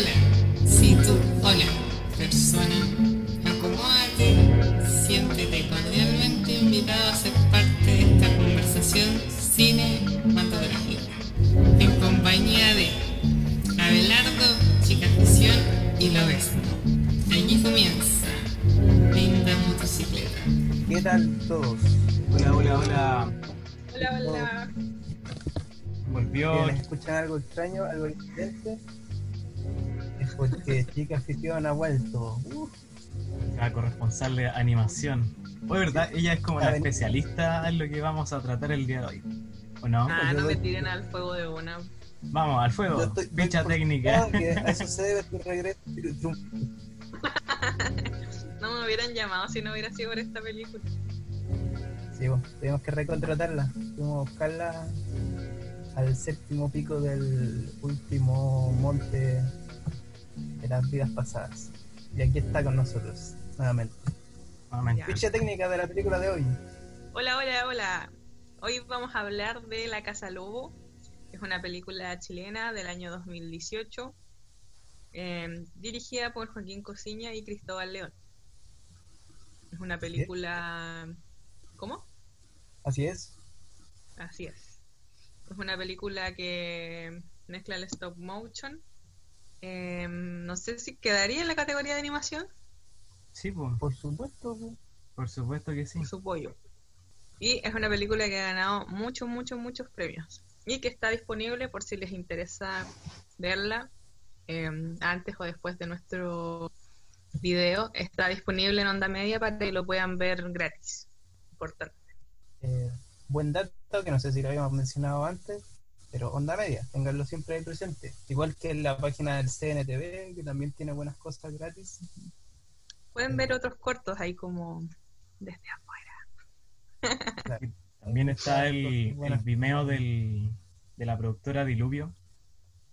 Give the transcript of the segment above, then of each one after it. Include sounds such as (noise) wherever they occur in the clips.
Hola, si tú, hola, persona, acomódate, siéntete cordialmente invitado a ser parte de esta conversación cinematográfica, en compañía de Abelardo, Chica Ficción y lo resto. Aquí comienza Linda Motocicleta. ¿Qué tal todos? Hola, hola, hola. Hola, hola. Volvió. ¿Quieren escuchar algo extraño, algo diferente? Porque Chica Ficción ha vuelto. Uf, la corresponsal de animación. Oye, ¿verdad? Ella es como la especialista en lo que vamos a tratar el día de hoy. ¿O no? Ah, no me tiren al fuego de una. Vamos, al fuego. estoy- estoy técnica. preocupado que (laughs) a eso se debe tu regreso. (laughs) No me hubieran llamado si no hubiera sido por esta película. Sí, bueno, tenemos que recontratarla. Tenemos que buscarla al séptimo pico del último monte de las vidas pasadas. Y aquí está con nosotros, nuevamente. Nuevamente. Ficha técnica de la película de hoy. Hola, hola, hola. Hoy vamos a hablar de La Casa Lobo. Es una película chilena del año 2018, eh, dirigida por Joaquín Cosiña y Cristóbal León. Es una película... ¿Cómo? Así es. Así es. Es una película que mezcla el stop motion. Eh, no sé si quedaría en la categoría de animación. Sí, pues, Por supuesto. pues. por supuesto que sí. por su pollo. Y es una película que ha ganado muchos, muchos, muchos premios. Y que está disponible por si les interesa verla eh, antes o después de nuestro video. Está disponible en Onda Media para que lo puedan ver gratis. Importante. Eh, buen dato que no sé si lo habíamos mencionado antes, pero onda media, ténganlo siempre ahí presente. Igual que en la página del CNTV, que también tiene buenas cosas gratis. Pueden ver otros cortos ahí como desde afuera. Claro. También está el, el. Vimeo del, de la productora Diluvio.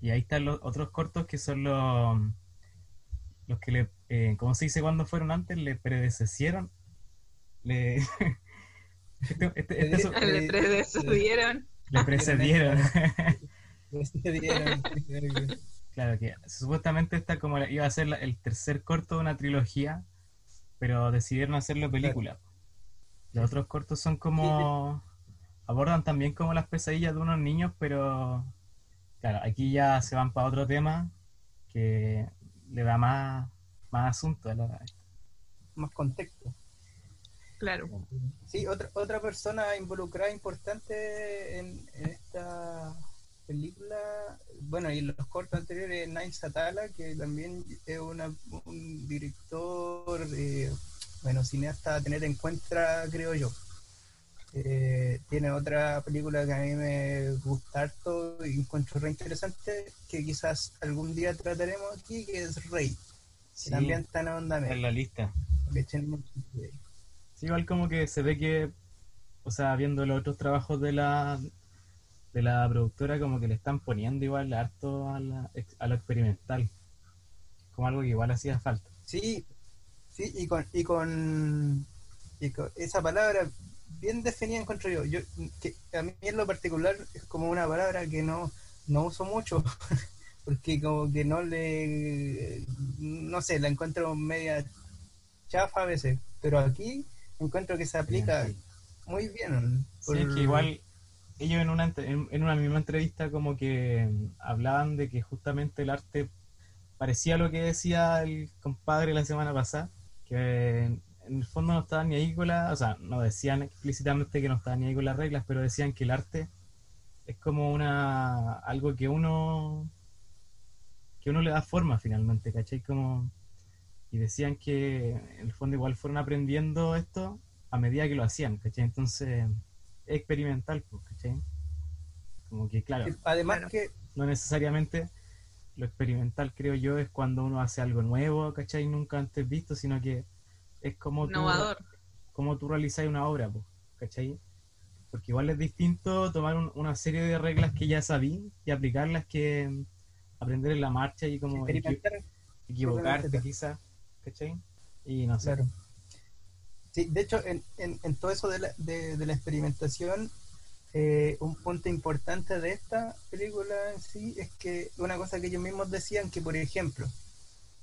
Y ahí están los otros cortos que son los, los que le, eh, ¿cómo se dice cuando fueron antes? Le predecesieron. Le, este- (laughs) este- este- Le- Le predecedieron. Le precedieron. (laughs) Claro que supuestamente esta como la- iba a ser la- el tercer corto de una trilogía, pero decidieron hacerlo película. Los otros cortos son como abordan también como las pesadillas de unos niños, pero claro, aquí ya se van para otro tema que le da más, más asunto a la Más contexto. Claro. Sí, otra, otra persona involucrada importante en, en esta película, bueno, y en los cortos anteriores, Nine Satala, que también es una- un director, eh, bueno, cineasta a tener en cuenta, creo yo. Eh, tiene otra película que a mí me gusta harto y encuentro re interesante, que quizás algún día trataremos aquí, que es Rey. que también está en onda en la lista. Sí, igual como que se ve que, o sea, viendo los otros trabajos de la de la productora, como que le están poniendo igual harto a, la, a lo experimental. Como algo que igual hacía falta. Sí, sí, y con, y con, y con esa palabra bien definida encuentro yo. yo que a mí en lo particular es como una palabra que no, no uso mucho, (laughs) porque como que no le, no sé, la encuentro media chafa a veces, pero aquí encuentro que se aplica Sí. muy bien. Sí, es que igual ellos en una, en, en una misma entrevista como que mm, hablaban de que justamente el arte parecía lo que decía el compadre la semana pasada, que en, en el fondo no estaban ni ahí con la, o sea, no decían explícitamente que no estaban ni ahí con las reglas, pero decían que el arte es como una algo que uno que uno le da forma finalmente, ¿cachai? Como y decían que en el fondo igual fueron aprendiendo esto a medida que lo hacían, ¿cachai? Entonces es experimental, pues, ¿cachai? Como que, claro, Además Claro. que no necesariamente lo experimental, creo yo, es cuando uno hace algo nuevo, ¿cachai? Nunca antes visto, sino que es como tú, Innovador. como tú realizas una obra, pues, ¿cachai? Porque igual es distinto tomar un- una serie de reglas que ya sabí y aplicarlas que aprender en la marcha y como equi- equivocarte quizás, ¿cachai? Y no sé. Claro. Sí, de hecho, en, en, en todo eso de la, de, de la experimentación, eh, un punto importante de esta película en sí es que una cosa que ellos mismos decían que, por ejemplo,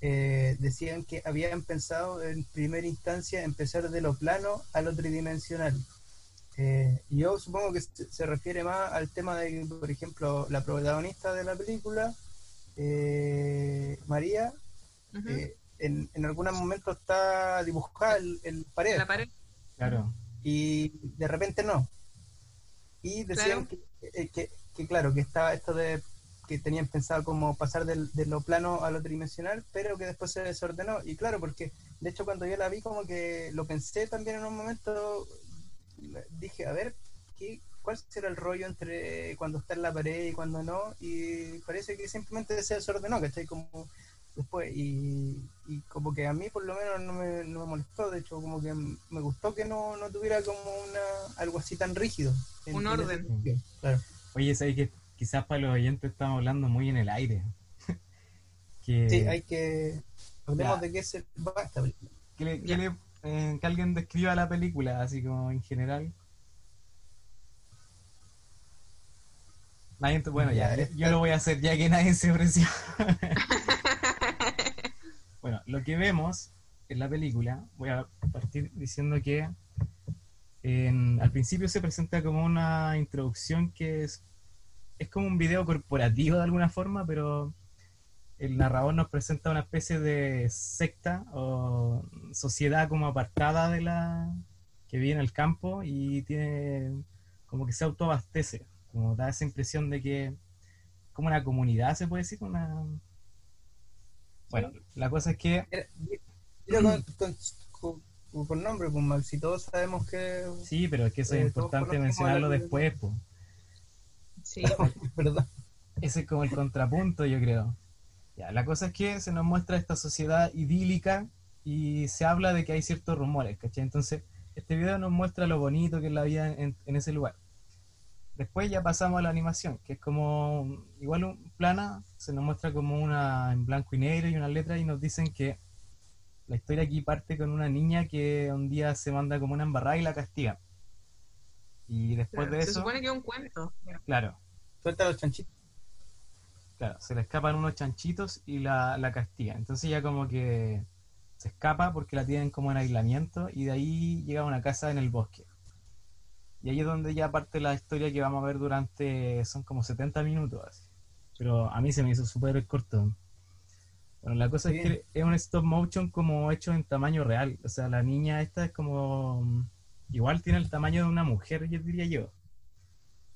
eh, decían que habían pensado en primera instancia empezar de lo plano a lo tridimensional. Eh, yo supongo que se, se refiere más al tema de que, por ejemplo, la protagonista de la película, eh, María, eh, en, en algunos momentos está dibujada el, el pared La pared. Claro. y de repente no. Y decían Claro. que, eh, que, que, claro, que estaba esto de que tenían pensado como pasar del, de lo plano a lo tridimensional, pero que después se desordenó. Y claro, porque de hecho cuando yo la vi como que lo pensé también en un momento, dije, a ver, ¿qué, ¿cuál será el rollo entre cuando está en la pared y cuando no? Y parece que simplemente se desordenó, ¿cachai? Como después y, y como que a mí por lo menos no me, no me molestó de hecho como que me gustó que no, no tuviera como una algo así tan rígido en- Un orden. sentido, claro Oye, sabes que quizás para los oyentes estamos hablando muy en el aire. (laughs) que, sí hay que hablemos Ya. de qué se va esta película que, le- que Ya. le- eh, que alguien describa la película, así como en general. Nadie, bueno, ya, Ya, yo- yo lo voy a hacer ya que nadie se ofreció. (laughs) bueno, lo que vemos en la película, voy a partir diciendo que en- al principio se presenta como una introducción que es, es como un video corporativo de alguna forma, pero el narrador nos presenta una especie de secta o sociedad como apartada de la que vive en el campo y tiene como que se autoabastece, como da esa impresión de que como una comunidad se puede decir, una bueno, la cosa es que dilo con, con, con- con nombre pues Max si todos sabemos que sí, pero es que eso es Eh, importante mencionarlo después, pues. Sí. (laughs) perdón Ese es como el contrapunto, yo creo. Ya, la cosa es que se nos muestra esta sociedad idílica y se habla de que hay ciertos rumores, ¿cachai? Entonces, este video nos muestra lo bonito que es la vida en, en ese lugar. Después ya pasamos a la animación, que es como igual un plana, se nos muestra como una en blanco y negro y una letra y nos dicen que la historia aquí parte con una niña que un día se manda como una embarrada y la castiga. Y después de Se eso, supone que es un cuento. claro, suelta los chanchitos Claro, se le escapan unos chanchitos y la, la castigan. Entonces ya como que se escapa porque la tienen como en aislamiento y de ahí llega a una casa en el bosque. Y ahí es donde ya parte la historia que vamos a ver durante, son como 70 minutos así. Pero a mí se me hizo súper corto. Bueno, la cosa es que es un stop motion como hecho en tamaño real. O sea, la niña esta es como... Igual tiene el tamaño de una mujer, yo diría yo.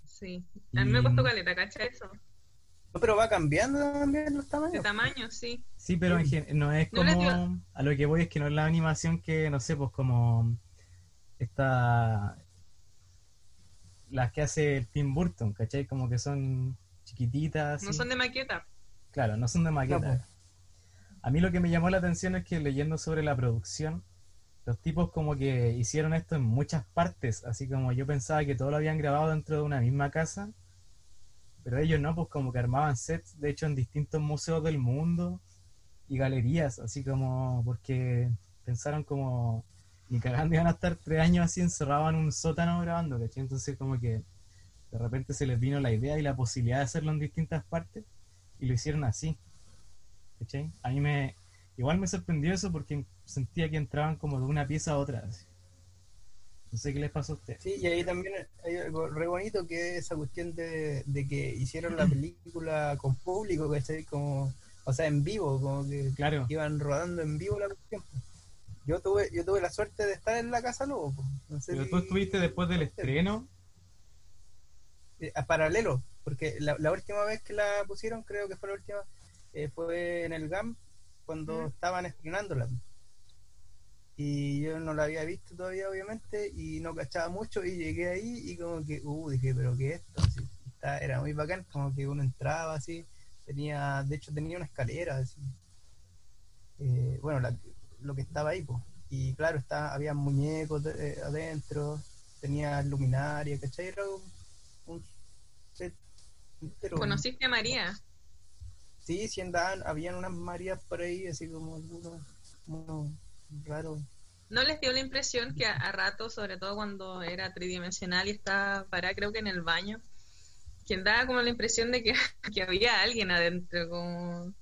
Sí. A mí me Y- costó caleta, ¿cacha eso? no, pero va cambiando también los De tamaños tamaño, sí. Sí, pero en gen- no es como. A lo que voy es que no es la animación que, no sé, pues como. Esta. Las que hace el Tim Burton, ¿cachai? Como que son chiquititas. No son de maqueta. Claro, no son de maqueta. No, pues. A mí lo que me llamó la atención es que leyendo sobre la producción, los tipos como que hicieron esto en muchas partes, así como yo pensaba que todo lo habían grabado dentro de una misma casa, pero ellos no, pues como que armaban sets, de hecho en distintos museos del mundo y galerías, así como porque pensaron como ni cagando iban a estar tres años así encerrados en un sótano grabando, ¿cachai? Entonces como que de repente se les vino la idea y la posibilidad de hacerlo en distintas partes y lo hicieron así. ¿Cachai? A mí me. Igual me sorprendió eso porque sentía que entraban como de una pieza a otra. así. No sé qué les pasó a ustedes. Sí, y ahí también hay algo re bonito que es esa cuestión de, de que hicieron la película con público, ¿cachai? Como, o sea, en vivo, como que Claro, iban rodando en vivo la cuestión. Yo tuve, yo tuve la suerte de estar en la Casa Lobo. No sé pero si- tú estuviste después del estreno. eh, a paralelo, porque la, la última vez que la pusieron, creo que fue la última, eh, fue en el GAM, cuando Mm. estaban estrenándola. Y yo no la había visto todavía, obviamente, y no cachaba mucho, y llegué ahí y como que, uh, dije, pero ¿qué es esto? Así, está- era muy bacán, como que uno entraba así, tenía, de hecho tenía una escalera, así. Eh, bueno, la- lo que estaba ahí, pues. Y claro, está, había muñecos de- eh, adentro, tenía luminaria, ¿cachai? Era un, un set entero. ¿Conociste a María? Sí, sí andaban, habían unas Marías por ahí, así como algunos, unos raros. ¿No les dio la impresión que a, a rato, sobre todo cuando era tridimensional y estaba parada, creo que en el baño, que daba como la impresión de que, (laughs) que había alguien adentro, como,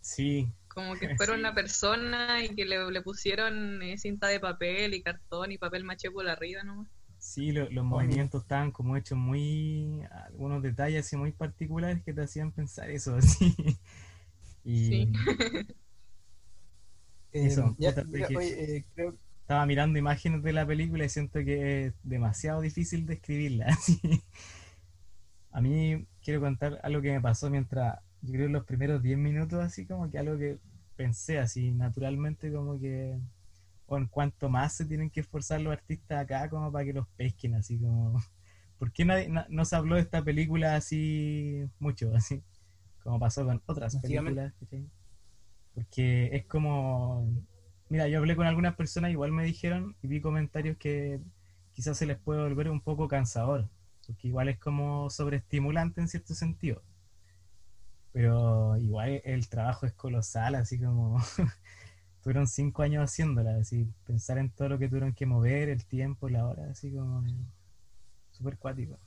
Sí, como que fuera (laughs) Sí. una persona y que le, le pusieron eh, cinta de papel y cartón y papel maché por arriba nomás? sí, lo- los movimientos estaban como hechos muy, algunos detalles así muy particulares que te hacían pensar eso, (laughs) así. Y Sí. Eso, (laughs) Eh, ya, puta, dije- oye, eh, creo estaba mirando imágenes de la película y siento que es demasiado difícil describirla. así. A mí quiero contar algo que me pasó mientras, yo creo en los primeros 10 minutos, así como que algo que pensé así naturalmente, como que, o en cuanto más se tienen que esforzar los artistas acá como para que los pesquen, así como, (laughs) ¿por qué nadie, na- no se habló de esta película así mucho, (laughs) así, como pasó con otras películas? Porque es como, mira, yo hablé con algunas personas, igual me dijeron y vi comentarios que quizás se les puede volver un poco cansador, porque igual es como sobreestimulante en cierto sentido. Pero igual el trabajo es colosal, así como (laughs) tuvieron cinco años haciéndola, así pensar en todo lo que tuvieron que mover, el tiempo, la hora, así como súper cuático.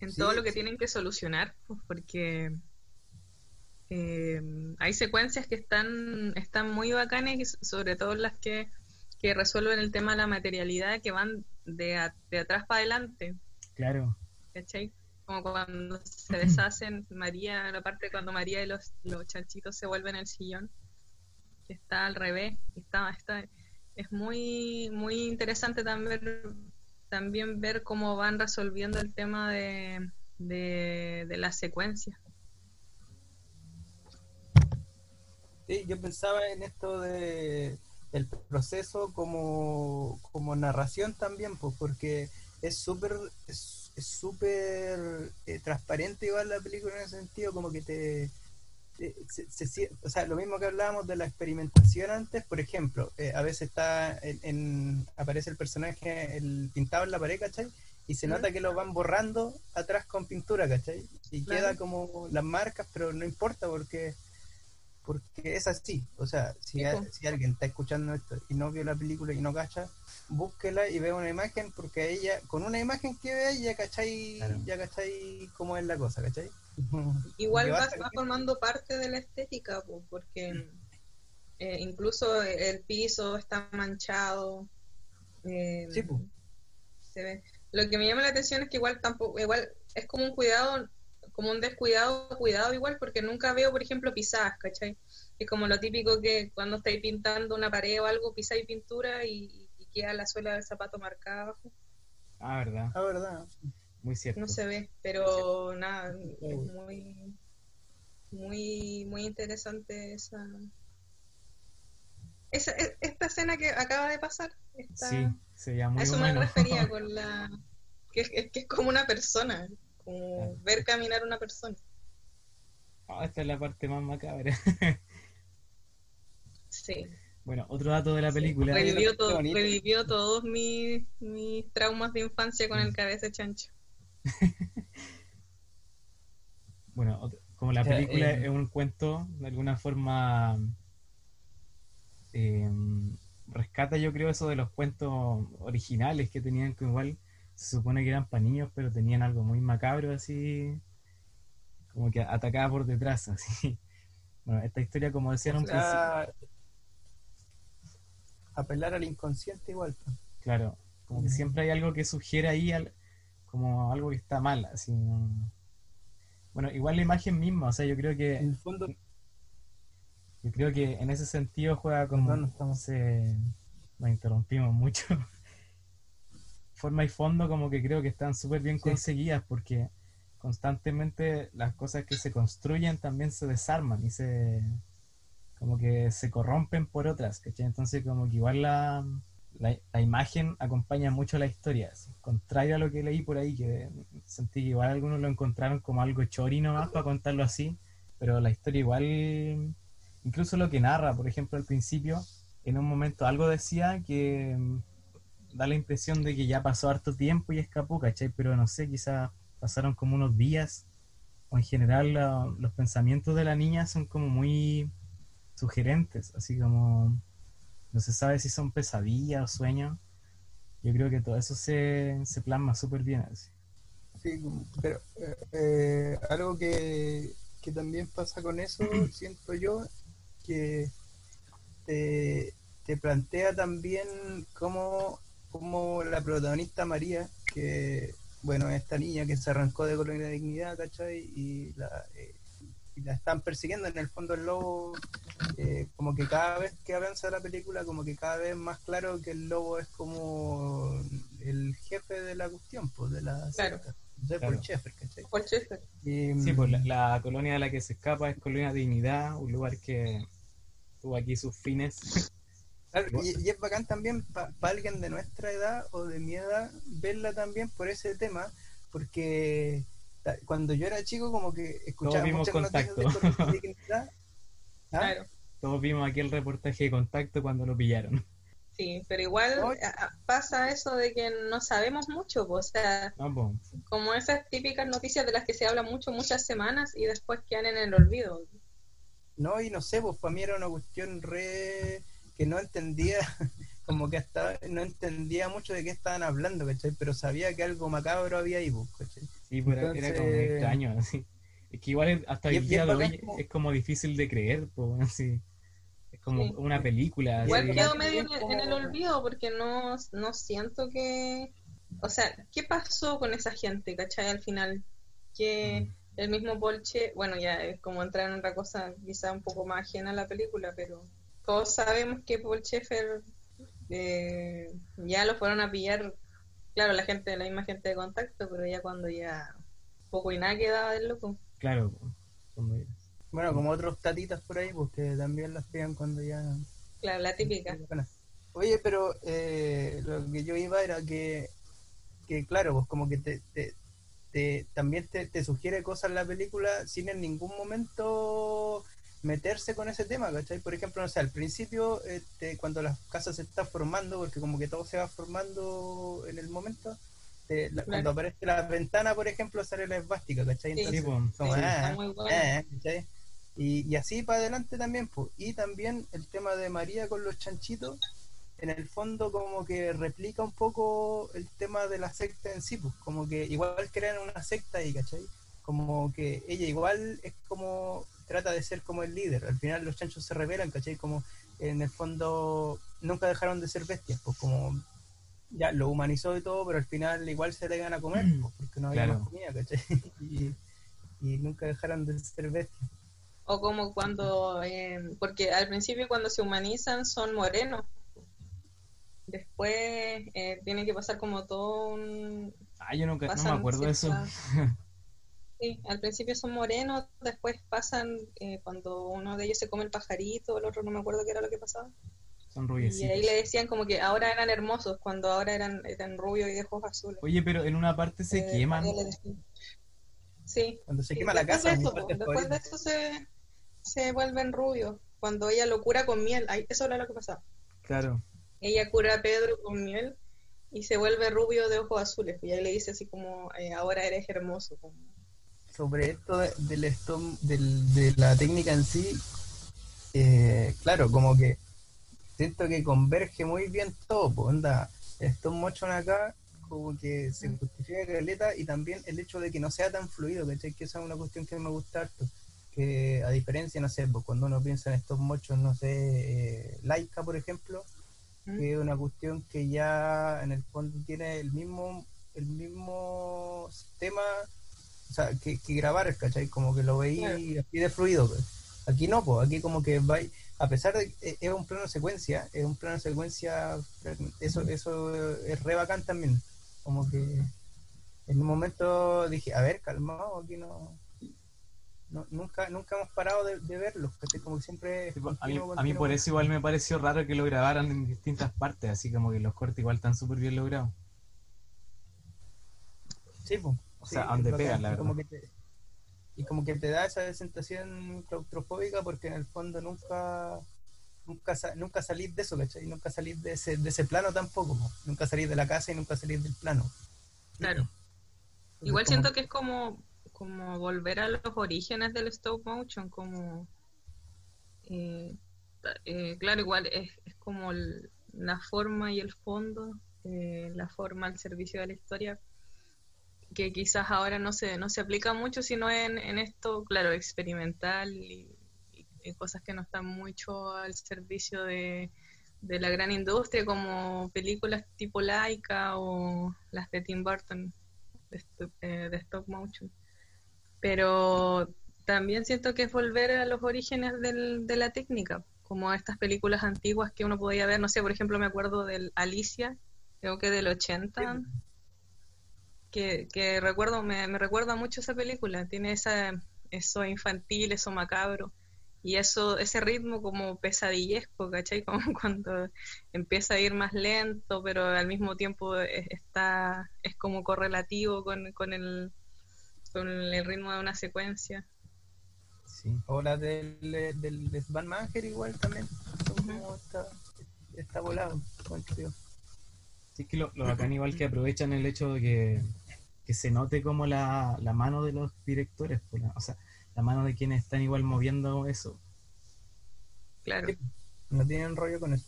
en Sí, todo lo que sí. tienen que solucionar, pues, porque eh, hay secuencias que están, están muy bacanas, y s- sobre todo las que, que resuelven el tema de la materialidad, que van de, a- de atrás para adelante, Claro, ¿cachai? Como cuando se deshacen María, la parte cuando María y los, los chanchitos se vuelven el sillón, que está al revés, está, está, es muy, muy interesante también, también ver cómo van resolviendo el tema de, de, de la secuencia. Sí, yo pensaba en esto de el proceso como, como narración también, pues porque es súper es es súper eh, transparente igual la película en ese sentido, como que te, te- se- o sea, lo mismo que hablábamos de la experimentación antes, por ejemplo, eh, a veces está en, en- aparece el personaje el pintado en la pared, ¿cachai? Y se nota que lo van borrando atrás con pintura, ¿cachai? Y Claro. queda como las marcas, pero no importa porque porque es así. O sea, si, a- alguien está escuchando esto y no vio la película y no cacha, búsquela y vea una imagen, porque ella, con una imagen que vea, ya cachai, Claro. ya cachai cómo es la cosa, ¿cachai? (laughs) Igual va, formando parte de la estética, po, porque (clears throat) eh, incluso el piso está manchado. eh, Sí, po. se ve. Lo que me llama la atención es que igual tampoco, igual es como un cuidado, como un descuidado, cuidado igual, porque nunca veo, por ejemplo, pisadas, ¿cachai? Es como lo típico que cuando estáis pintando una pared o algo, pisáis pintura y, y queda la suela del zapato marcada abajo. ah, verdad, La verdad. muy cierto. No se ve, pero nada, es muy, muy, muy interesante esa, esa, e- esta escena que acaba de pasar. esta- Sí, se a eso humano. me refería (laughs) con la, que, es- que es como una persona, como Claro. ver caminar una persona. Ah, esta es la parte más macabra. (laughs) Sí, Bueno, otro dato de la Sí, película. Revivió revivió, todo, todos mis, mis traumas de infancia con el cabeza chancho. (laughs) Bueno, como la O sea, película eh, es un cuento, de alguna forma eh, rescata, yo creo, eso de los cuentos originales que tenían, que igual se supone que eran para niños, pero tenían algo muy macabro, así, como que atacaba por detrás, (laughs) así. Bueno, esta historia, como decían O un principio, apelar al inconsciente igual. claro, como que siempre hay algo que sugiere ahí al- como algo que está mal, así. ¿no? Bueno, igual la imagen misma, o sea, yo creo que En el fondo, Yo creo que en ese sentido juega como... No, no estamos- se- nos interrumpimos mucho. Forma y fondo como que creo que están súper bien Sí. conseguidas porque constantemente las cosas que se construyen también se desarman y se... como que se corrompen por otras, ¿cachai? Entonces como que igual la, la, la imagen acompaña mucho la historia. así. Contrario a lo que leí por ahí, que sentí que igual algunos lo encontraron como algo chori nomás para contarlo así, pero la historia igual incluso lo que narra, por ejemplo, al principio, en un momento algo decía que da la impresión de que ya pasó harto tiempo y escapó, ¿cachai? Pero no sé, quizás pasaron como unos días, o en general la- los pensamientos de la niña son como muy sugerentes, así como no se sabe si son pesadillas o sueños. Yo creo que todo eso se, se plasma súper bien. Así. Sí, pero eh, eh, algo que, que también pasa con eso, (clears throat) siento yo, que te, te plantea también cómo, cómo la protagonista María, que bueno, esta niña que se arrancó de Colonia de Dignidad, ¿cachai? Y la, eh, y la están persiguiendo en el fondo el lobo, eh, como que cada vez que avanza la película, como que cada vez más claro que el lobo es como el jefe de la cuestión, pues, de la Claro. secta. De Claro. Paul Schaeffer, ¿cachai? Paul Schaeffer. Y, Sí, pues la, la colonia de la que se escapa es Colonia Dignidad, un lugar que tuvo aquí sus fines. Y, y es bacán también para alguien de nuestra edad o de mi edad verla también por ese tema, porque cuando yo era chico como que escuchaba vimos muchas noticias de Contacto. De. (laughs) ¿Ah? Claro. Todos vimos aquí el reportaje de contacto cuando lo pillaron. Sí, pero igual Oye. a- pasa eso de que no sabemos mucho, o sea, No, como esas típicas noticias de las que se habla mucho muchas semanas y después quedan en el olvido. No, y no sé, pues para mí era una cuestión re que no entendía, (laughs) como que hasta no entendía mucho de qué estaban hablando, ¿cachai? Pero sabía que algo macabro había ahí, pues, ¿cachai? sí, pero era como extraño, (laughs) así. Es que igual hasta Y el es día de hoy como- es como difícil de creer, pues, así. Es como Sí. una película. Igual el bacán medio en, también en el olvido porque no, no siento que... O sea, ¿qué pasó con esa gente, cachai? Al final, que el mismo Polche, bueno, ya es como entrar en otra cosa quizá un poco más ajena a la película, pero todos sabemos que Paul Schaeffer eh, ya lo fueron a pillar, claro, la gente, la misma gente de contacto, pero ya cuando ya poco y nada quedaba del loco. Claro, pues, como- Bueno, como otros tatitas por ahí, pues que también las pegan cuando ya Claro, la típica. Oye, pero eh, lo que yo iba era que, que claro, pues como que te, te, te- también te, te sugiere cosas la película sin en ningún momento meterse con ese tema, ¿cachai? Por ejemplo, no sé, al principio, este, cuando las casas se están formando, porque como que todo se va formando en el momento, te- la- cuando aparece la ventana, por ejemplo, sale la esvástica, ¿cachai? Sí. Sí, Entonces, como, Sí, ah, muy eh, ¿cachai? Y, y así para adelante también, pues. Y también el tema de María con los chanchitos, en el fondo como que replica un poco el tema de la secta en sí, pues. Como que igual crean una secta ahí, ¿cachai? Como que ella igual es como, trata de ser como el líder. Al final los chanchos se rebelan, ¿cachai? Como en el fondo nunca dejaron de ser bestias, pues como ya lo humanizó y todo, pero al final igual se le iban a comer, pues, porque no había Claro. más comida, ¿cachai? (laughs) Y, y nunca dejaron de ser bestias. O como cuando, eh, porque al principio cuando se humanizan son morenos. Después eh, tiene que pasar como todo un... Ah, yo nunca, no me acuerdo de eso. Sí, al principio son morenos, después pasan eh, cuando uno de ellos se come el pajarito, el otro no me acuerdo qué era lo que pasaba. Son Y rubiecitos. ahí le decían como que ahora eran hermosos, cuando ahora eran, eran rubios y de ojos azules. Oye, pero en una parte se Eh, queman. Sí, Cuando se quema la casa, de eso, después de eso se, se vuelven rubios. Cuando ella lo cura con miel, ahí- eso era lo que pasaba. Claro. Ella cura a Pedro con miel y se vuelve rubio de ojos azules. Y ahí le dice así como, eh, ahora eres hermoso. como- sobre esto de, del stop- del- de la técnica en sí, eh, claro, como que siento que converge muy bien todo, pues onda, motion acá, como que se justifica caleta y también el hecho de que no sea tan fluido, ¿cachai? Que esa es una cuestión que me gusta harto, que a diferencia, no sé, pues cuando uno piensa en stop motion, no sé, eh, Laika, por ejemplo, ¿Mm? que es una cuestión que ya en el fondo tiene el mismo el mismo sistema o sea, que, que grabar, ¿cachai? Como que lo veí Claro. así de fluido. pues. Aquí no, pues aquí como que va, a pesar de que es- un plano secuencia, es un plano secuencia, eso eso es re bacán también. Como que en un momento dije, a ver, calmado, aquí no... no- nunca nunca hemos parado de, de verlos, ¿cachai? Como que siempre... Sí, pues, a, mí, continuo, a mí por eso igual me pareció raro que lo grabaran en distintas partes, así como que los cortes igual están súper bien logrados. Sí, pues. O sea, sí, donde pegan, la y como verdad. que te- y como que te da esa sensación claustrofóbica porque en el fondo nunca nunca nunca salís de eso, ¿cachai? Nunca salís de ese, de ese plano tampoco, po. nunca salís de la casa y nunca salís del plano. Claro. Entonces, Igual como- siento que es como, como volver a los orígenes del stop motion, como... eh, eh, claro, igual es, es como el- la forma y el fondo, eh, la forma al servicio de la historia, que quizás ahora no se, no se aplica mucho, sino en, en esto, claro, experimental y, cosas que no están mucho al servicio de, de la gran industria, como películas tipo Laika o las de Tim Burton, de, eh, de stop motion. Pero también siento que es volver a los orígenes del- de la técnica, como estas películas antiguas que uno podía ver, no sé, por ejemplo, me acuerdo del Alicia, creo que del 80, que, que recuerdo, me, me recuerda mucho esa película, tiene esa, eso infantil, eso macabro, y eso, ese ritmo como pesadillesco, ¿cachai? (laughs) Como cuando empieza a ir más lento, pero al mismo tiempo es- está, es como correlativo con, con el, con el ritmo de una secuencia. Sí. O la del, del, del Van Manger igual también. Como está, está volado, encuentro yo. Sí, es que lo, lo bacán igual que aprovechan el hecho de que, que se note como la, la mano de los directores, pues, la- o sea, la mano de quienes están igual moviendo eso. Claro. No tienen rollo con eso.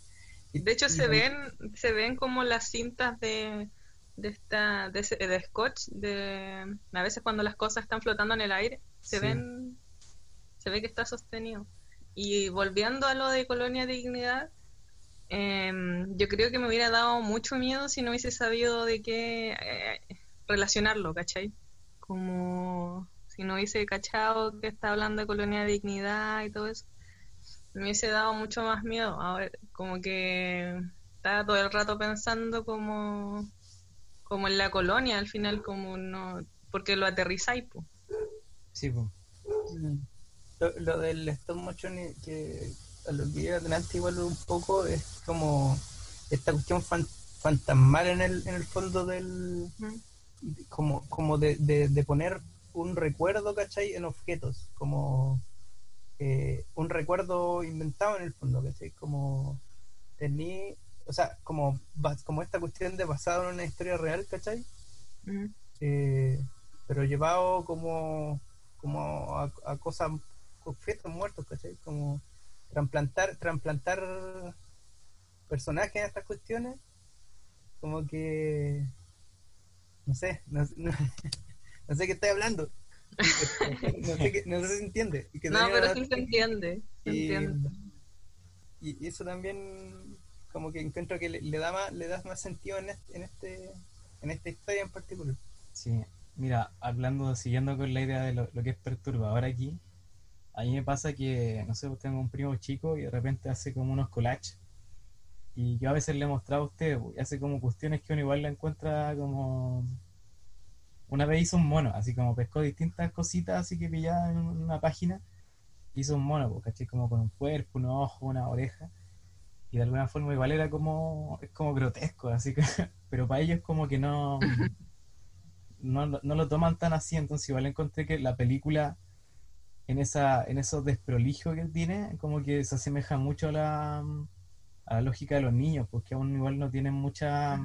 Y- De hecho, y se con- ven, se ven como las cintas de, de esta, de, ese- de scotch, de a veces cuando las cosas están flotando en el aire, se Sí. ven, se ve que está sostenido. Y volviendo a lo de Colonia Dignidad, em, yo creo que me hubiera dado mucho miedo si no hubiese sabido de qué eh, relacionarlo, ¿cachai? Como si no hubiese cachado que está hablando de Colonia Dignidad y todo eso me hubiese dado mucho más miedo. Ahora, como que estaba todo el rato pensando como, como en la colonia, al final, como no, porque lo aterrizáis, po. Sí, pues. Lo, lo del stop motion que a lo que adelante igual un poco es como esta cuestión fan- fantasmal en el, en el fondo del como, como de, de, de poner un recuerdo, ¿cachai? En objetos, como eh, un recuerdo inventado en el fondo, ¿cachai? Como tení, o sea, como, como esta cuestión de basado en una historia real, ¿cachai? Eh, pero llevado como, como a, a cosas, objetos muertos, ¿cachai? Como trasplantar, trasplantar personajes en estas cuestiones, como que, no sé, no, no, (laughs) no sé qué estoy hablando. No sé, qué- no sé si se entiende. Que (laughs) No, pero sí se entiende. se y, entiende. y eso también como que encuentro que le, le da más le das más sentido en este, en este en esta historia en particular Sí, mira, hablando, siguiendo con la idea de lo, lo que es perturbador aquí, a mí me pasa que, no sé, tengo un primo chico y de repente hace como unos collages. Y yo a veces le he mostrado a usted, hace como cuestiones que uno igual la encuentra como... Una vez hizo un mono, así como pescó distintas cositas así que pillaba en una página, hizo un mono, pues, ¿cachai? Como con un cuerpo, un ojo, una oreja. Y de alguna forma igual era como, es como grotesco, así que, (laughs) pero para ellos como que no, no, no lo toman tan así, entonces igual encontré que la película en esa, en esos desprolijos que tiene, como que se asemeja mucho a la, a la lógica de los niños, porque aún igual no tienen mucha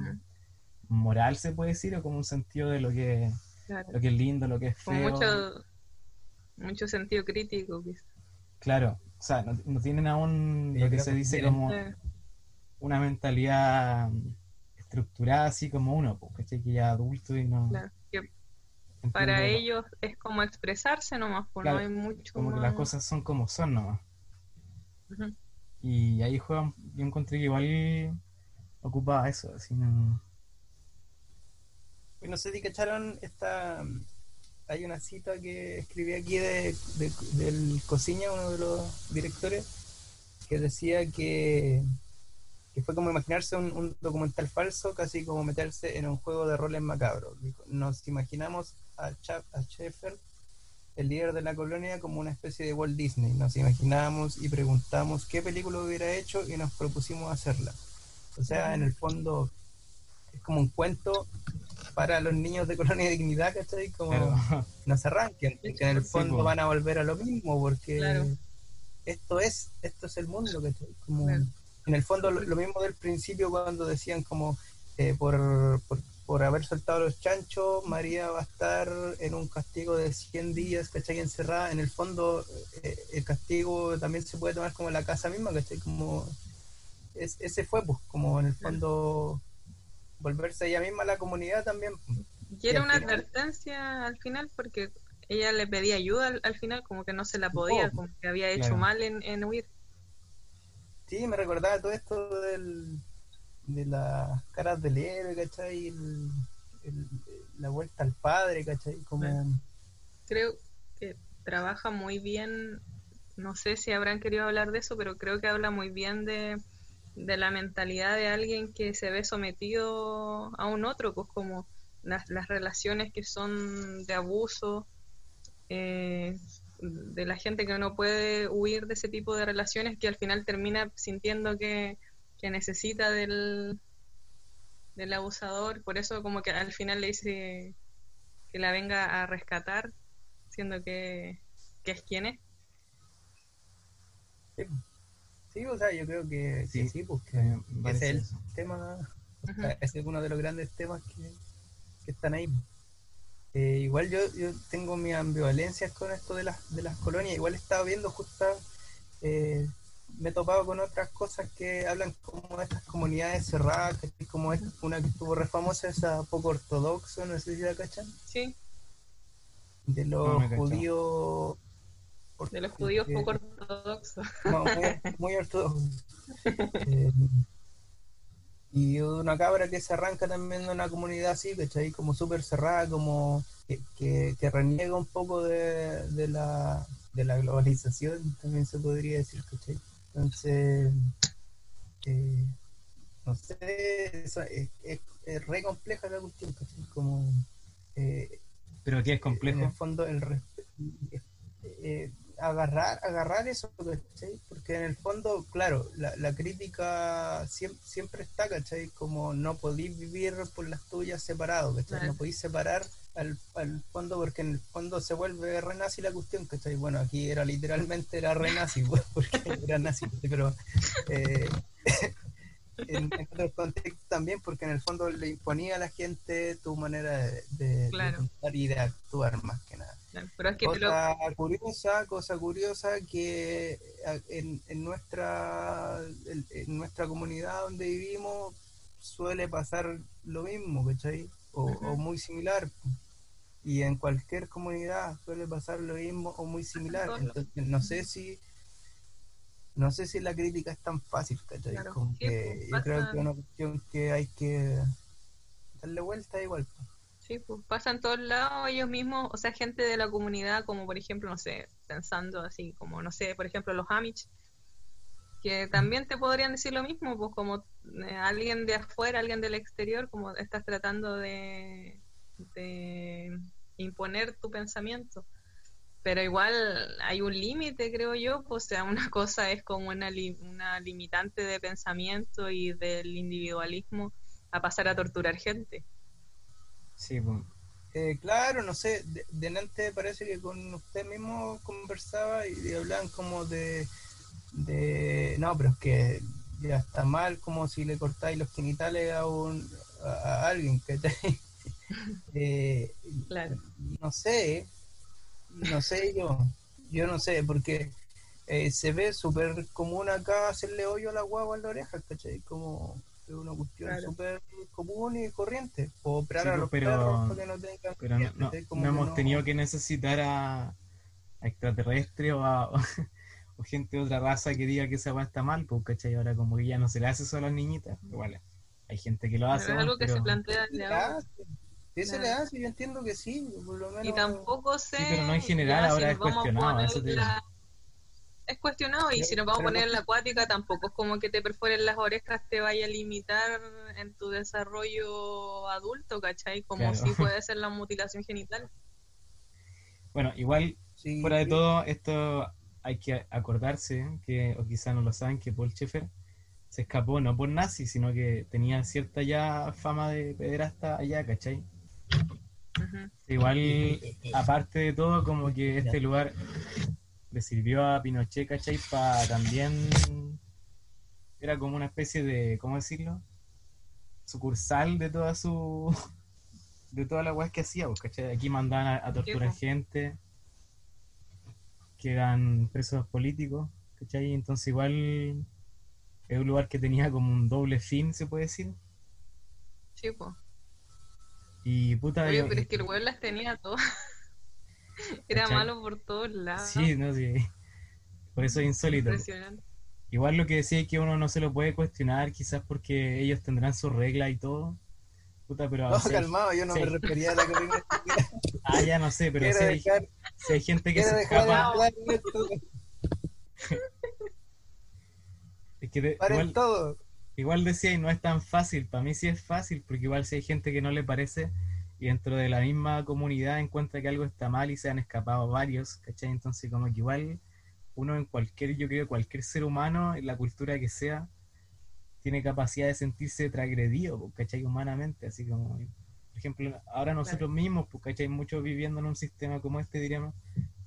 moral, se puede decir, o como un sentido de lo que, Claro. lo que es lindo, lo que es Con feo. mucho, mucho sentido crítico, quizás. Claro, o sea, no, no tienen aún Sí, lo que se que dice como una mentalidad mm, estructurada así como uno, pues, ¿cachai? Que ya adulto y no... claro. Que para lo- ellos es como expresarse nomás, pues Claro, no hay mucho Como que más. las cosas son como son nomás. Ujú. Y ahí juegan, yo encontré que igual ocupaba eso, así no... No sé si cacharon esta hay una cita que escribí aquí de, de- del Cosiña, uno de los directores, que decía que, que fue como imaginarse un, documental falso, casi como meterse en un juego de roles macabro. Dijo, Nos imaginamos a, Cha- a Sheffield, el líder de la colonia, como una especie de Walt Disney. Nos imaginamos y preguntamos qué película hubiera hecho y nos propusimos hacerla. O sea, en el fondo es como un cuento para los niños de Colonia de Dignidad, ¿cachai? Como (laughs) no se arranquen, que en el Sí, fondo po. van a volver a lo mismo, porque Claro. esto es, esto es el mundo, ¿cachai? Como, Claro. En el fondo lo, lo mismo del principio cuando decían como eh, por, por, por haber soltado los chanchos, María va a estar en un castigo de 100 días, ¿cachai? Encerrada. En el fondo eh, el castigo también se puede tomar como la casa misma, ¿cachai? Como es- ese fue, pues, como en el fondo volverse ella misma a la comunidad también. Y era una advertencia al final porque ella le pedía ayuda al, al final, como que no se la podía, Oh, como que había hecho claro. mal en, en huir. Sí, me recordaba todo esto del, de las caras del héroe, ¿cachai? El- la vuelta al padre, ¿cachai? Como... Creo que trabaja muy bien, no sé si habrán querido hablar de eso, pero creo que habla muy bien de, de la mentalidad de alguien que se ve sometido a un otro, pues como las, las relaciones que son de abuso, eh, de la gente que no puede huir de ese tipo de relaciones que al final termina sintiendo que, que necesita del, del abusador, por eso como que al final le dice que la venga a rescatar, siendo que, que es quien es. Sí, Sí, o sea, yo creo que sí, Sí, sí, pues que es eso. el tema, ese (laughs) es uno de los grandes temas que, que están ahí. Eh, igual yo, yo tengo mis ambivalencias con esto de las, de las colonias, igual he estado viendo justo, eh, me he topado con otras cosas que hablan como de estas comunidades cerradas, que es como esta- una que estuvo re famosa, esa poco ortodoxo, no sé si la cachan, Sí, de los judíos... de los judíos poco ortodoxos. (laughs) no, muy, muy ortodoxo. Eh, y una cabra que se arranca también de una comunidad así, ¿cachai? Como súper cerrada, como que, que, que reniega un poco de, de, la, de la globalización, también se podría decir, ¿cachai? Entonces, eh, no sé, eso es, es, es re compleja la cuestión, ¿cachai? Como, eh, Pero que es en complejo. el fondo el res- eh, agarrar agarrar eso ¿cachai? porque en el fondo claro la, la crítica siempre, siempre está ¿cachai? como no podéis vivir por las tuyas separado ¿cachai? No podéis separar al, al fondo porque en el fondo se vuelve re nazi la cuestión ¿cachai? bueno aquí era literalmente era re nazi pues, (laughs) porque era nazi pero eh, (laughs) en, en otros contextos también porque en el fondo le imponía a la gente tu manera de, de- de Claro. pensar y de actuar más que nada Claro, Pero es que lo- cosa curiosa, cosa curiosa que en, en nuestra en, nuestra comunidad donde vivimos suele pasar lo mismo, ¿cachai? O, o muy similar. Y en cualquier comunidad suele pasar lo mismo o muy similar. Entonces, no sé si no sé si la crítica es tan fácil, ¿cachai? Claro, Como sí, que pues, yo creo pasa- que es una cuestión que hay que darle vuelta igual. pues. Sí, pues pasan todos lados ellos mismos, o sea, gente de la comunidad, como por ejemplo, no sé, pensando así, como no sé, por ejemplo, los Amish, que también te podrían decir lo mismo, pues como eh, alguien de afuera, alguien del exterior, como estás tratando de, de imponer tu pensamiento. Pero igual hay un límite, creo yo, pues, o sea, una (laughs) cosa es como una, una limitante de pensamiento y del individualismo a pasar a torturar gente. Sí, pues, Eh, claro, no sé, de, delante parece que con usted mismo conversaba y, y hablaban como de, de, no, pero es que ya está mal como si le cortáis los genitales a, un, a, a alguien, ¿cachai? Eh, Claro. no sé, no sé yo, yo no sé, porque eh, se ve súper común acá hacerle hoyo a la guagua en la oreja, ¿cachai? Como es una cuestión Claro. súper común y corriente. O operar Sí, a pues, los pero- perros para que no tengan pero no, no- ¿cachai? Como no que hemos no- tenido que necesitar a, a extraterrestres o, a, (laughs) o gente de otra raza que diga que esa weá está mal, pues, ¿cachai? Ahora como que ya no se le hace eso a las niñitas, igual hay gente que lo hace, Pero es algo que pero- se plantea desde ahora. Se le hace, yo entiendo que sí, por lo menos. Y tampoco sé. Sí, pero no en general, ya, ahora si es cuestionado, eso te la- Es cuestionado, y Pero- si nos vamos a poner no- la acuática, tampoco es como que te perforen las orejas, te vaya a limitar en tu desarrollo adulto, ¿cachai? Como Claro. si puede (laughs) ser la mutilación genital. Bueno, igual Sí, Fuera de sí. todo, esto hay que acordarse, que, o quizá no lo saben, que Paul Schaeffer se escapó no por nazi, sino que tenía cierta ya fama de pederasta allá, ¿cachai? Igual, aparte de todo, como que este lugar le sirvió a Pinochet, ¿cachai? Para también... Era como una especie de, ¿cómo decirlo? Sucursal de toda su... De toda la weá que hacía, pues, ¿cachai? Aquí mandaban a, a torturar gente que eran presos políticos, ¿cachai? Entonces igual es un lugar que tenía como un doble fin, se puede decir. Sí, po. Y puta, Oye, yo- pero es que el weón las tenía todas. (laughs) Era ¿Cachai? malo por todos lados. Sí, no, sí. Por eso es insólito. Impresionante. Igual lo que decía es que uno no se lo puede cuestionar, quizás porque ellos tendrán sus reglas y todo. Puta, pero No, calmado, yo no sí. me refería a la Corina. (laughs) Ah, ya no sé, pero si hay, dejar, si hay gente que se escapa, esto. (laughs) es que de- Paren igual, todo. Igual decía y no es tan fácil, para mí sí es fácil, porque igual si hay gente que no le parece y dentro de la misma comunidad encuentra que algo está mal y se han escapado varios, ¿cachai? Entonces como que igual uno en cualquier, yo creo, cualquier ser humano, en la cultura que sea, tiene capacidad de sentirse transgredido, ¿cachai? Humanamente, así como, por ejemplo, ahora nosotros mismos, ¿cachai? Muchos viviendo en un sistema como este, diríamos,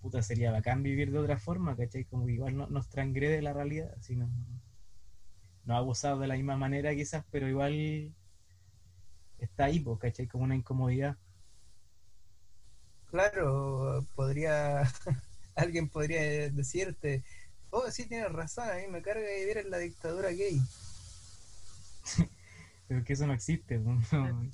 puta, sería bacán vivir de otra forma, ¿cachai? Como que igual no, nos transgrede la realidad, así no, no ha abusado de la misma manera quizás, pero igual está ahí, pues, ¿cachai? Como una incomodidad. Claro, podría. (laughs) Alguien podría decirte. Oh, sí, tienes razón, a mí me carga vivir en la dictadura gay. (laughs) Pero que eso no existe. no. (laughs)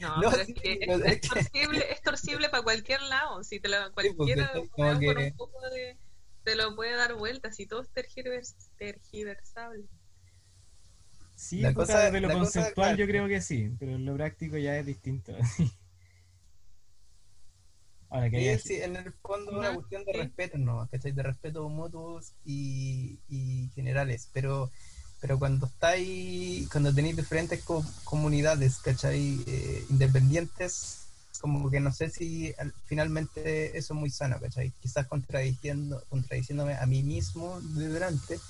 No, No, pero sí, es que no, es, es torcible, es torcible para cualquier lado. Si te lo, porque cualquiera como que- un poco de, te lo puede dar vueltas y todo es tergiver- tergiversable. Sí, La cosa- desde lo conceptual claro. yo creo que sí, pero en lo práctico ya es distinto. (laughs) Ahora que Sí, en el fondo es una cuestión de respeto, ¿no? ¿Cachai? De respeto mutuos y, y generales. Pero pero cuando estáis, cuando tenéis diferentes co- comunidades, ¿cachai? Eh, independientes, como que no sé si al- finalmente eso es muy sano, ¿cachai? Quizás contradiciendo, contradiciéndome a mí mismo de delante,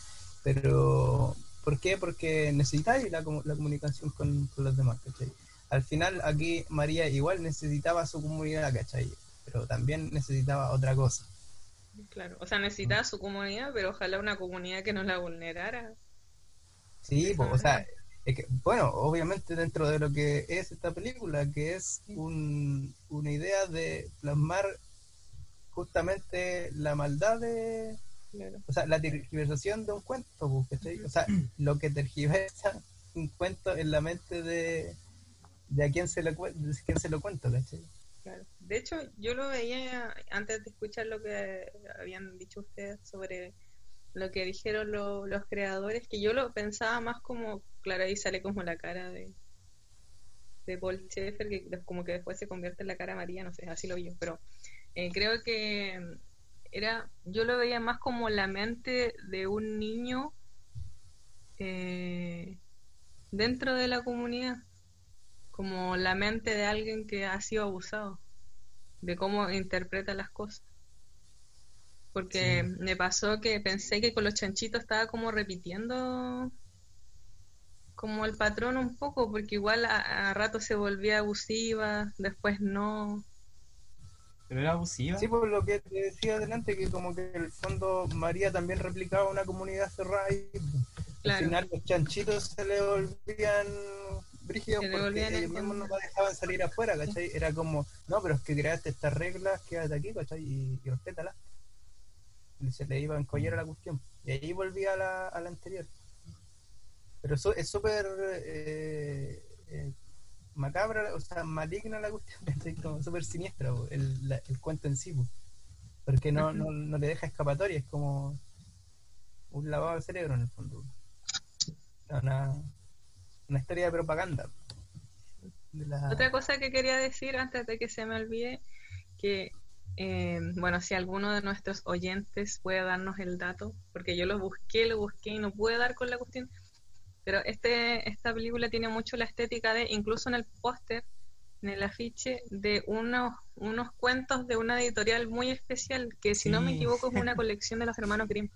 pero ¿por qué? Porque necesitáis la, la comunicación con, con los demás, ¿cachai? Al final aquí María igual necesitaba su comunidad, ¿cachai? Pero también necesitaba otra cosa. Claro, o sea, necesitaba su comunidad, pero ojalá una comunidad que no la vulnerara. Sí, po, o sea, es que, bueno, obviamente dentro de lo que es esta película, que es un- una idea de plasmar justamente la maldad de, o sea, la tergiversación de un cuento, po, ¿cachai? O sea, lo que tergiversa un cuento en la mente de, de a quién se, de quién se lo cuenta, ¿cachai? Claro. De hecho, yo lo veía antes de escuchar lo que habían dicho ustedes sobre lo que dijeron lo- los creadores, que yo lo pensaba más como, claro, ahí sale como la cara de, de Paul Schaeffer, que como que después se convierte en la cara María, no sé, así lo yo, pero eh, creo que era, yo lo veía más como la mente de un niño eh, dentro de la comunidad como la mente de alguien que ha sido abusado, de cómo interpreta las cosas. Porque Sí. me pasó que pensé que con los chanchitos estaba como repitiendo como el patrón un poco, porque igual a, a rato se volvía abusiva, después no. Pero era abusiva. Sí, por lo que te decía adelante, que como que en el fondo María también replicaba una comunidad cerrada y Claro. al final los chanchitos se le volvían brígidos Se le porque volvían ellos mismos no la dejaban salir afuera, ¿cachai? Era como, no, pero es que creaste estas reglas, quédate aquí, ¿cachai? Y, y respétalas. Y se le iba a encollar a la cuestión. Y ahí volvía a la, la anterior. Pero eso es súper eh, eh, macabra, o sea, maligna la cuestión, (laughs) súper siniestra el, el cuento en sí, po. porque no, no, no le deja escapatoria, es como un lavado de cerebro en el fondo. Una, una historia de propaganda. Otra cosa que quería decir antes de que se me olvide, que eh, bueno, si alguno de nuestros oyentes puede darnos el dato, porque yo lo busqué, lo busqué y no pude dar con la cuestión, pero este esta película tiene mucho la estética de, incluso en el póster, en el afiche, de unos, unos cuentos de una editorial muy especial, que si no me equivoco es una (laughs) colección de los hermanos Grimm,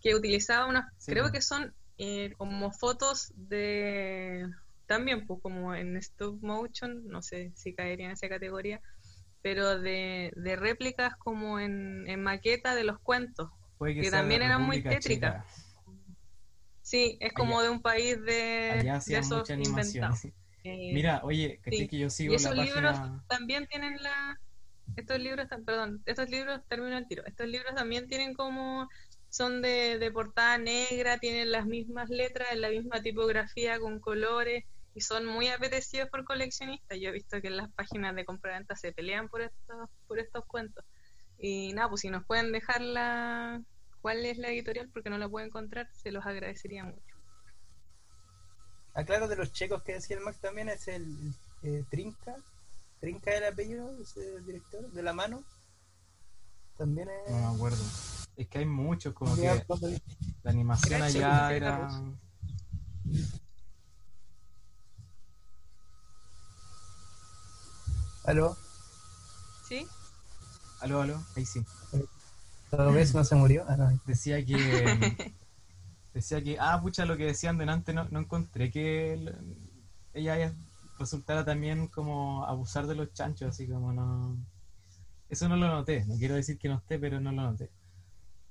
que utilizaba unos, Sí, creo que son eh, como fotos de también pues como en stop motion no sé si caería en esa categoría pero de, de réplicas como en, en maqueta de los cuentos Puede que también eran muy tétricas. Sí es como Allá- de un país de, Allá de esos inventados (laughs) Eh, Mira, oye, sí. que yo y sigo la esos página. libros también tienen la estos libros perdón estos libros termino el tiro estos libros también tienen como son de, de portada negra, tienen las mismas letras, en la misma tipografía con colores y son muy apetecidos por coleccionistas. Yo he visto que en las páginas de compra-venta se pelean por estos, por estos cuentos. Y nada, pues si nos pueden dejar la cuál es la editorial porque no la puedo encontrar, se los agradecería mucho. Aclaro de los checos que decía el Max también es el eh, Trinca. Trinca el apellido, es el director, de la mano. También es. No me acuerdo. Es que hay muchos, como que la animación allá era... Aló, ¿Sí? Aló, aló, ahí sí. ¿todo vez no se murió? Ah, no. Decía que... (laughs) decía que, ah, pucha, lo que decían delante, no, no encontré que el- ella resultara también como abusar de los chanchos, así como no... Eso no lo noté, no quiero decir que no esté, pero no lo noté.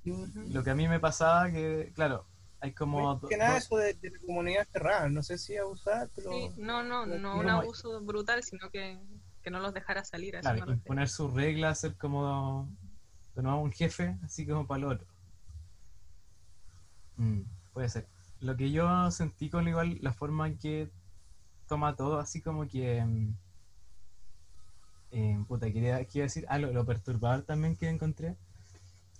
Lo que a mí me pasaba que, claro, hay como... Do- que nada eso de, de la comunidad cerrada, no sé si abusar, pero Sí, no, no, no un abuso brutal, sino que, que no los dejara salir. a Claro, imponer sus reglas, ser como de nuevo un jefe, así como para el otro. Mm, puede ser. Lo que yo sentí con igual, la forma en que toma todo, así como que. mm, eh, puta, quería, quiero decir, ah, lo, lo perturbador también que encontré.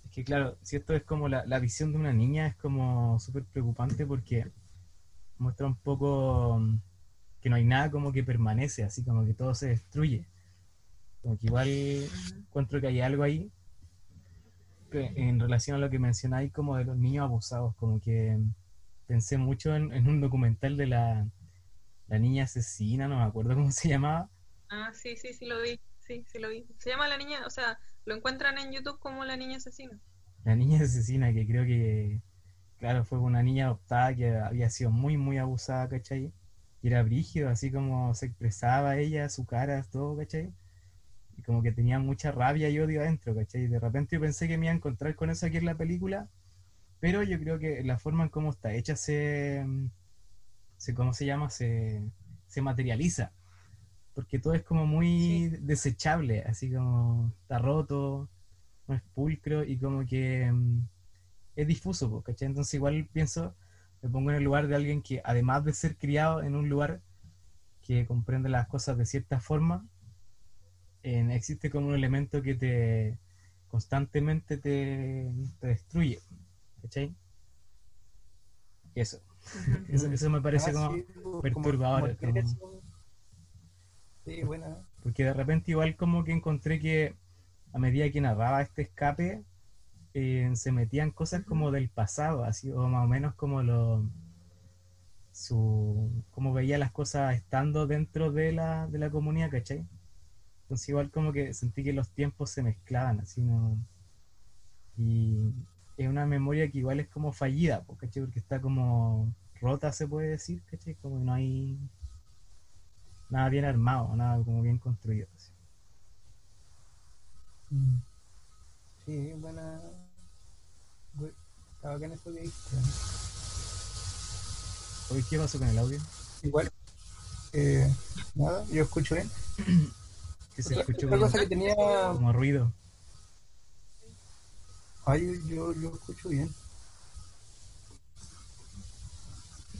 Es que, claro, si esto es como la, la visión de una niña, es como súper preocupante porque muestra un poco mm, que no hay nada como que permanece, así como que todo se destruye. Como que igual encuentro que hay algo ahí que en relación a lo que mencionáis como de los niños abusados, como que pensé mucho en, en un documental de la, la niña asesina, no me acuerdo cómo se llamaba. Ah, sí, sí, sí lo vi. Sí, sí lo vi. Se llama La Niña, o sea, lo encuentran en YouTube como La Niña Asesina. La niña asesina, que creo que, claro, fue una niña adoptada que había sido muy, muy abusada, ¿cachai? Y era brígido, así como se expresaba ella, su cara, todo, ¿cachai? Y como que tenía mucha rabia y odio adentro, ¿cachai? Y de repente yo pensé que me iba a encontrar con eso aquí en la película, pero yo creo que la forma en cómo está hecha se, se ¿cómo se llama? Se, se materializa. Porque todo es como muy desechable, así como está roto, no es pulcro y como que mm, es difuso, ¿cachai? Entonces igual pienso, me pongo en el lugar de alguien que además de ser criado en un lugar que comprende las cosas de cierta forma, eh, existe como un elemento que te constantemente te, te destruye, ¿cachai? Eso, (laughs) eso, eso me parece Ah, como sí, como- perturbador, como como- Sí, buena. Porque de repente igual como que encontré que a medida que narraba este escape, eh, se metían cosas como del pasado, así, o más o menos como lo su como veía las cosas estando dentro de la, de la comunidad, ¿cachai? Entonces igual como que sentí que los tiempos se mezclaban, así no y es una memoria que igual es como fallida, ¿cachai? Porque está como rota se puede decir, ¿cachai? Como que no hay nada bien armado, nada como bien construido. así. Mm. Sí, buena. Estaba acá en eso que dijiste. Oye, ¿qué pasó con el audio? Igual. Eh, nada, yo escucho bien. (clears throat) Que se Otra, escuchó otra como, cosa que tenía. como ruido. Ay, yo, yo escucho bien.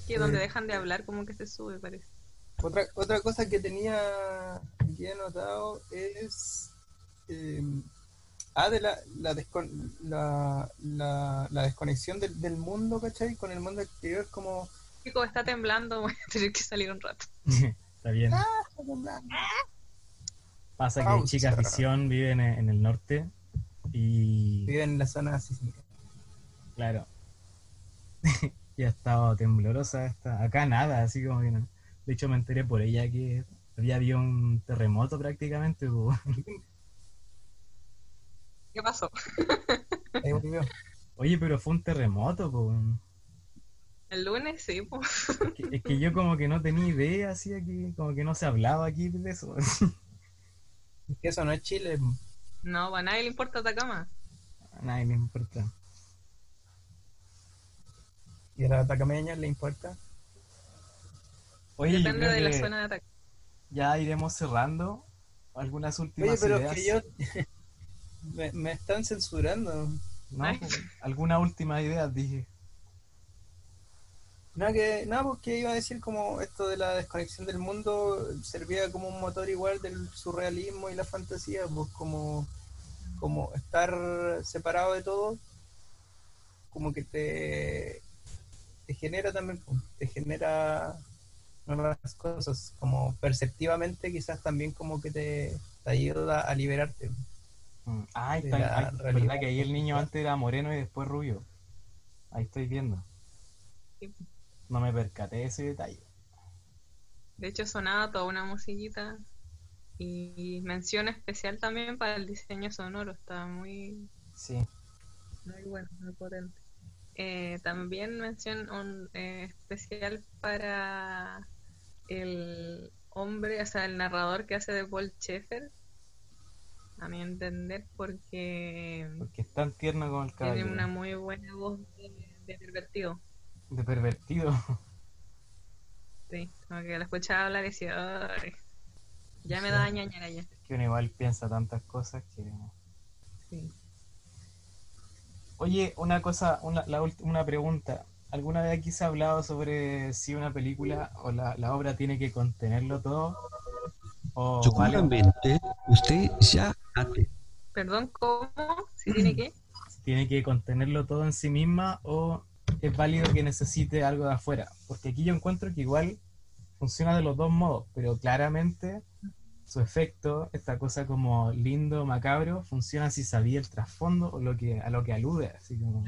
Que donde Eh. dejan de hablar como que se sube, parece. Otra, otra cosa que tenía aquí anotado es. eh, ah, de la, la, descon- la, la, la desconexión del, del mundo, ¿cachai? Con el mundo exterior, como. Chico, está temblando, (laughs) voy a tener que salir un rato. (laughs) Está bien. Pasa que chicas visión viven en, en el norte y Vive en la zona sísmica. claro. (laughs) y ha estado temblorosa esta. Acá nada, así como que no. De hecho me enteré por ella que había habido un terremoto prácticamente. Po. ¿Qué pasó? Ahí volvió. Oye, pero fue un terremoto, po. El lunes, sí, pues. Es que, es que yo como que no tenía idea, así aquí, como que no se hablaba aquí de eso. (laughs) Es que eso no es Chile. No, a nadie le importa Atacama. A nadie le importa. Y a la atacameña le importa. Oye, Depende de la zona de ataque. ya iremos cerrando algunas últimas Oye, pero ideas. es que yo. Me, me están censurando. No, pues, alguna última idea, dije. Nada que, nada, porque iba a decir como esto de la desconexión del mundo servía como un motor igual del surrealismo y la fantasía, pues como, como estar separado de todo, como que te, te genera también, pues, te genera nuevas cosas, como perceptivamente quizás también como que te, te ayuda a liberarte. Ay, de está, la ay, realidad. verdad que ahí el niño antes era moreno y después rubio. Ahí estoy viendo. Sí. No me percaté de ese detalle. De hecho, sonaba toda una musiquita. Y mención especial también para el diseño sonoro. Estaba muy, Sí. muy bueno, muy potente. Eh, también mención un, eh, especial para el hombre, o sea, el narrador que hace de Paul Schaeffer. A mi entender, porque Porque es tan tierno como el tiene caballero. una muy buena voz de, de pervertido. De pervertido. Sí, como que la escuchaba hablar y decía, "Ay, ya me da ñañara ya. que uno igual piensa tantas cosas que... Sí. Oye, una cosa, una, la una pregunta. ¿Alguna vez aquí se ha hablado sobre si una película o la, la obra tiene que contenerlo todo? O vale- Seguramente usted ya ate. Perdón, ¿cómo? ¿Si tiene que? si tiene que contenerlo todo en sí misma o es válido que necesite algo de afuera? Porque aquí yo encuentro que igual funciona de los dos modos, pero claramente su efecto, esta cosa como lindo, macabro, funciona si sabía el trasfondo o lo que a lo que alude, así como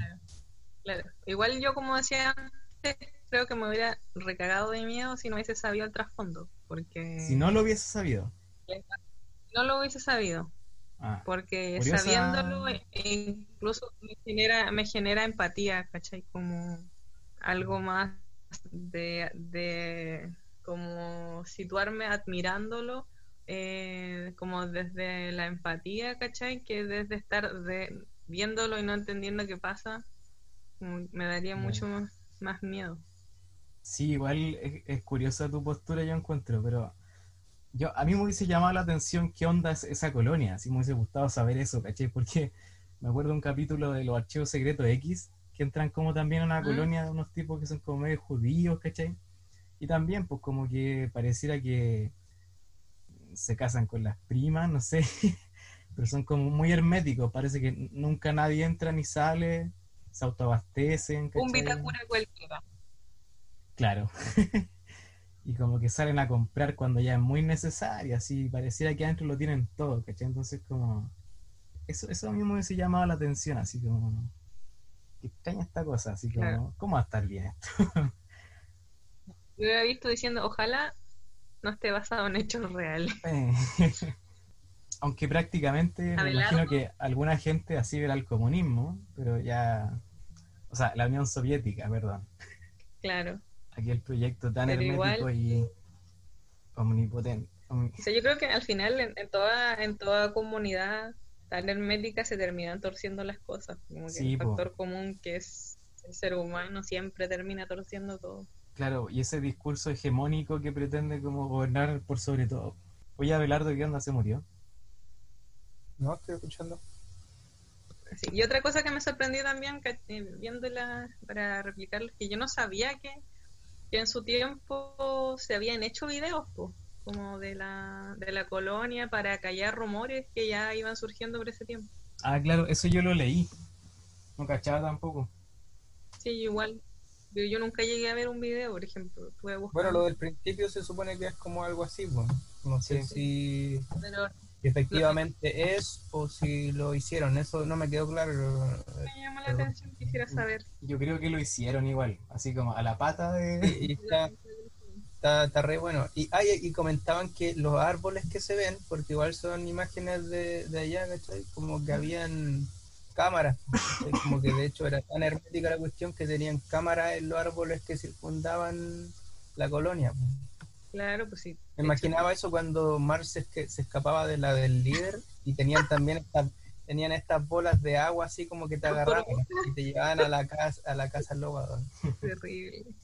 Claro. Igual yo, como decía antes, creo que me hubiera recagado de miedo si no hubiese sabido el trasfondo. Porque si no lo hubiese sabido. no lo hubiese sabido. Ah, Porque Curiosa- sabiéndolo, e- e incluso me genera, me genera empatía, ¿cachai? Como algo más de, de como situarme admirándolo, eh, como desde la empatía, ¿cachai? Que desde estar de, viéndolo y no entendiendo qué pasa, me daría Bueno. mucho más, más miedo. Sí, igual es, es curiosa tu postura, yo encuentro, pero yo a mí me hubiese llamado la atención qué onda es esa colonia, si me hubiese gustado saber eso, ¿cachai? (laughs) Porque me acuerdo un capítulo de los archivos secretos X, que entran como también a una Ah. colonia de unos tipos que son como medio judíos, ¿cachai? Y también, pues como que pareciera que se casan con las primas, no sé, (laughs) pero son como muy herméticos, parece que nunca nadie entra ni sale, se autoabastecen, Un ¿cachai? Vitacura cualquiera. Claro. (laughs) y como que salen a comprar cuando ya es muy necesario, así pareciera que adentro lo tienen todo, ¿cachai? Entonces como... Eso, eso mí me hubiese llamado la atención, así como... Qué extraña esta cosa, así como... Claro. ¿Cómo va a estar bien esto? (laughs) Yo había visto diciendo, ojalá no esté basado en hechos reales. Eh, (laughs) Aunque prácticamente me imagino que alguna gente así verá el comunismo, pero ya... O sea, la Unión Soviética, perdón. Claro. Aquí el proyecto tan Pero hermético y omnipotente. Omni- O sea, yo creo que al final en, en toda en toda comunidad tan hermética se terminan torciendo las cosas. Como que Sí, el po. factor común que es el ser humano siempre termina torciendo todo. Claro, y ese discurso hegemónico que pretende como gobernar por sobre todo. Oye, Abelardo, ¿qué onda? ¿Se murió? No, estoy escuchando. Sí, Y otra cosa que me sorprendió también, que, eh, viéndola para replicarlo, es que yo no sabía que, que en su tiempo se habían hecho videos, po, como de la, de la colonia para callar rumores que ya iban surgiendo por ese tiempo. Ah, claro, eso yo lo leí. No cachaba tampoco. Sí, igual. Yo, yo nunca llegué a ver un video, por ejemplo. Bueno, lo del principio se supone que es como algo así, pues. No sé Sí. si pero efectivamente es o si lo hicieron. Eso no me quedó claro. me llamó la Pero- atención, quisiera saber. Yo creo que lo hicieron igual, así como a la pata de... Y (laughs) está, está, está re bueno. Y, ah, y, y comentaban que los árboles que se ven, porque igual son imágenes de, de allá, ¿cachai? Como que habían cámaras. ¿cachai? Como que de hecho era tan hermética la cuestión que tenían cámaras en los árboles que circundaban la colonia. Claro, pues sí. Me imaginaba eso cuando Mars se, escapaba de la del líder y tenían también estas tenían estas bolas de agua así como que te agarraban y te llevaban a la casa a la casa loba. Terrible. (laughs)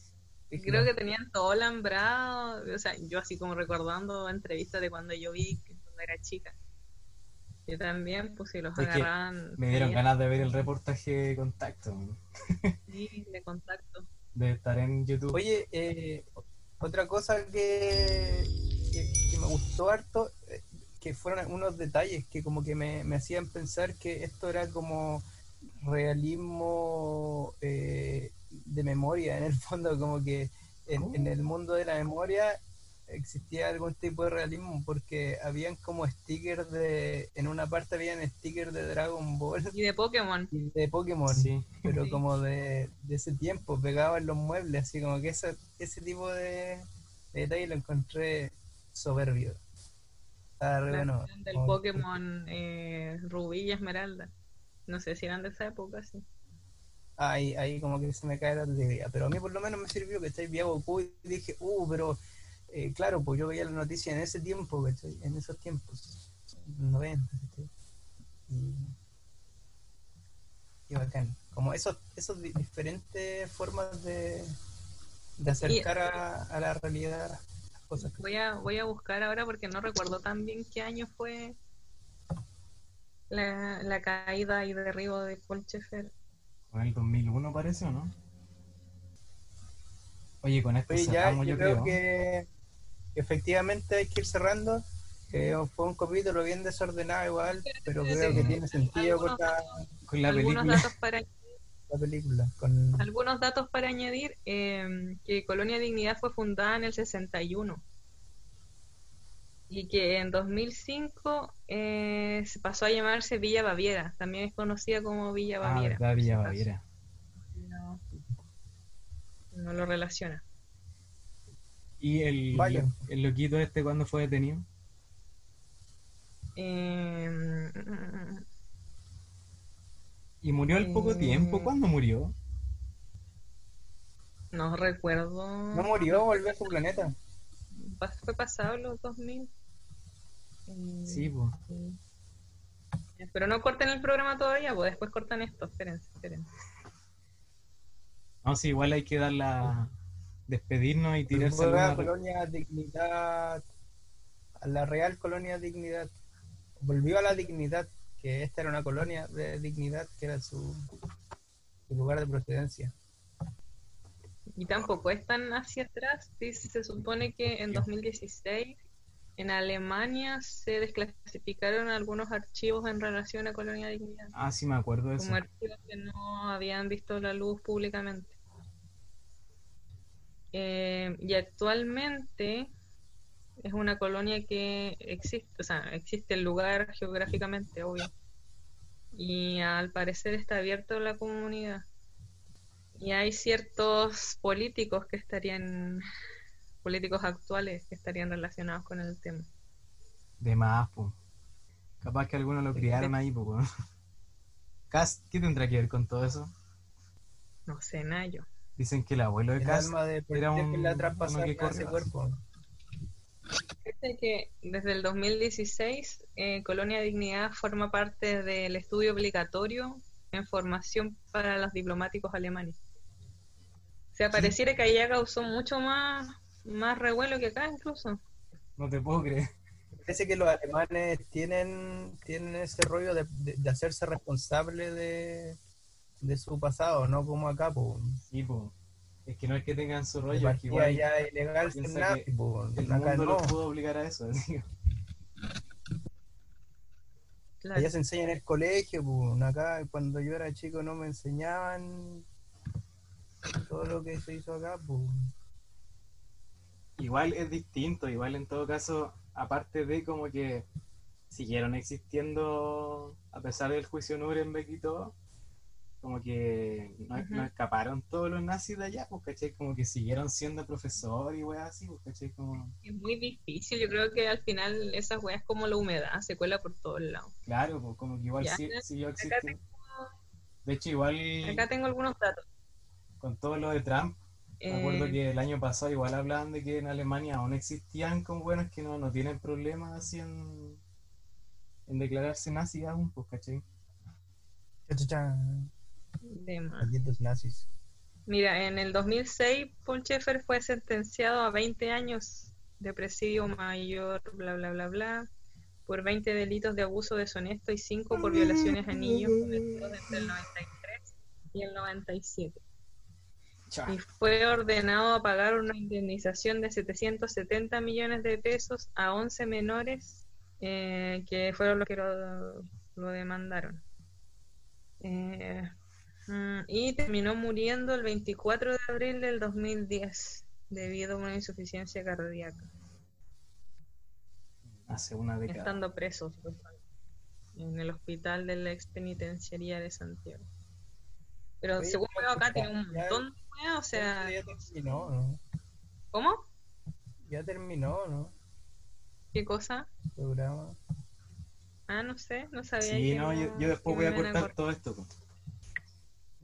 Y creo que tenían todo alambrado. O sea, yo así como recordando entrevistas de cuando yo vi que cuando era chica. Yo también, pues si los Es agarraban. Me dieron ganas de ver el reportaje de contacto. sí, de contacto. (laughs) De estar en YouTube. Oye, eh, otra cosa que, que, que me gustó harto, eh, que fueron unos detalles que como que me, me hacían pensar que esto era como realismo eh, de memoria, en el fondo, como que en, en el mundo de la memoria existía algún tipo de realismo porque habían como stickers de, en una parte habían stickers de Dragon Ball Y de Pokémon. y de Pokémon Sí. pero Sí. como de, de ese tiempo, pegado en los muebles, así como que ese, ese tipo de, de detalle lo encontré soberbio. Está re La bueno. del Como- Pokémon eh, Rubí y Esmeralda. No sé si eran de esa época, sí. Ahí, ahí como que se me cae la alegría. Pero a mí por lo menos me sirvió que estáis vi a Goku y dije, uh, pero eh, claro, pues yo veía la noticia en ese tiempo, ¿cachai? En esos tiempos, 90, ¿cachai? Y, y bacán. Como esos, esos di- diferentes formas de, de acercar a, a la realidad las cosas. Voy a, voy a buscar ahora porque no recuerdo tan bien qué año fue la, la caída y derribo de Paul Schaeffer. Con el 2001 parece, ¿o no? Oye, con esto Oye, ya, cerramos, yo, yo creo creo. que efectivamente hay que ir cerrando. que fue un capítulo bien desordenado igual, pero creo que tiene sentido con la, Con la película. datos para (laughs) la película. Con, algunos datos para añadir eh, que Colonia Dignidad fue fundada en el 61 y que en 2005 eh, se pasó a llamarse Villa Baviera también es conocida como Villa Ah, Baviera Villa no lo relaciona ¿Y el, Vaya. el loquito este cuándo fue detenido? Eh, ¿Y murió al poco tiempo? ¿Cuándo murió? no recuerdo no murió, volvió a su planeta. Fue pasado los 2000 Eh, Sí, pues. pero no corten el programa todavía pues después cortan esto espérense espérense No, sí, igual hay que dar la... despedirnos y tirarse a la colonia Dignidad, a la Real Colonia Dignidad. Volvió a la Dignidad, que esta era una colonia de Dignidad, que era su, su lugar de procedencia. Y tampoco es tan hacia atrás. Se supone que en 2016 en Alemania se desclasificaron algunos archivos en relación a Colonia Dignidad, Ah, sí, me acuerdo de eso. como archivos que no habían visto la luz públicamente. Eh, y actualmente es una colonia que existe, o sea, existe el lugar geográficamente, obvio. Y al parecer está abierto a la comunidad. Y hay ciertos políticos que estarían, políticos actuales que estarían relacionados con el tema. De más, pues. Capaz que algunos lo criaron ahí, pues. (laughs) Cas, ¿qué tendrá que ver con todo eso? No sé, Nayo. Dicen que el abuelo de El Cas alma de era que un- la uno que a ese corre. cuerpo. Fíjate que desde el 2016 eh, Colonia Dignidad forma parte del estudio obligatorio en formación para los diplomáticos alemanes. O sea, pareciera que allá causó mucho más, más revuelo que acá incluso. No te puedo creer. Parece que los alemanes tienen, tienen ese rollo de, de- de hacerse responsable de, de su pasado, no como acá. Sí, pues. Es que no es que tengan su rollo, es que igual ya ilegal ser nazi, el Acá mundo no. los pudo obligar a eso. así. Claro. Allá se enseña en el colegio, pues. Acá cuando yo era chico no me enseñaban todo lo que se hizo acá, pues. Igual es distinto, igual en todo caso, aparte de como que siguieron existiendo a pesar del juicio Nuremberg y todo, como que no, escaparon todos los nazis de allá, pues, ¿cachai? Como que siguieron siendo profesor y weas así, pues, ¿cachai? Como, Es muy difícil, yo creo que al final esas weas como la humedad se cuela por todos lados. claro, pues como que igual Ya. sí, existiendo. tengo, De hecho, igual acá tengo algunos datos. con todo lo de Trump, me acuerdo Eh, que el año pasado igual hablaban de que en Alemania aún existían como buenos que no, no tienen problemas así en, en declararse nazis aún, pues, ¿cachai? Malditos nazis. Mira, en el 2006 Paul Schaeffer fue sentenciado a 20 años de presidio mayor, bla, bla, bla, bla, por 20 delitos de abuso deshonesto y 5 por violaciones a niños cometidos entre el 93 y el 97. Cha. Y fue ordenado a pagar una indemnización de 770 millones de pesos a 11 menores eh, que fueron los que lo, lo demandaron. Eh, y terminó muriendo el 24 de abril del 2010 debido a una insuficiencia cardíaca, Hace una década. estando preso en el hospital de la ex penitenciaría de Santiago. Pero Oye, según veo acá tiene un montón de o sea, ya terminó, ¿no? ¿cómo? Ya terminó, ¿no? ¿Qué cosa? El programa. Ah, no sé, no sabía. Sí, que no, yo, yo después voy a cortar todo esto.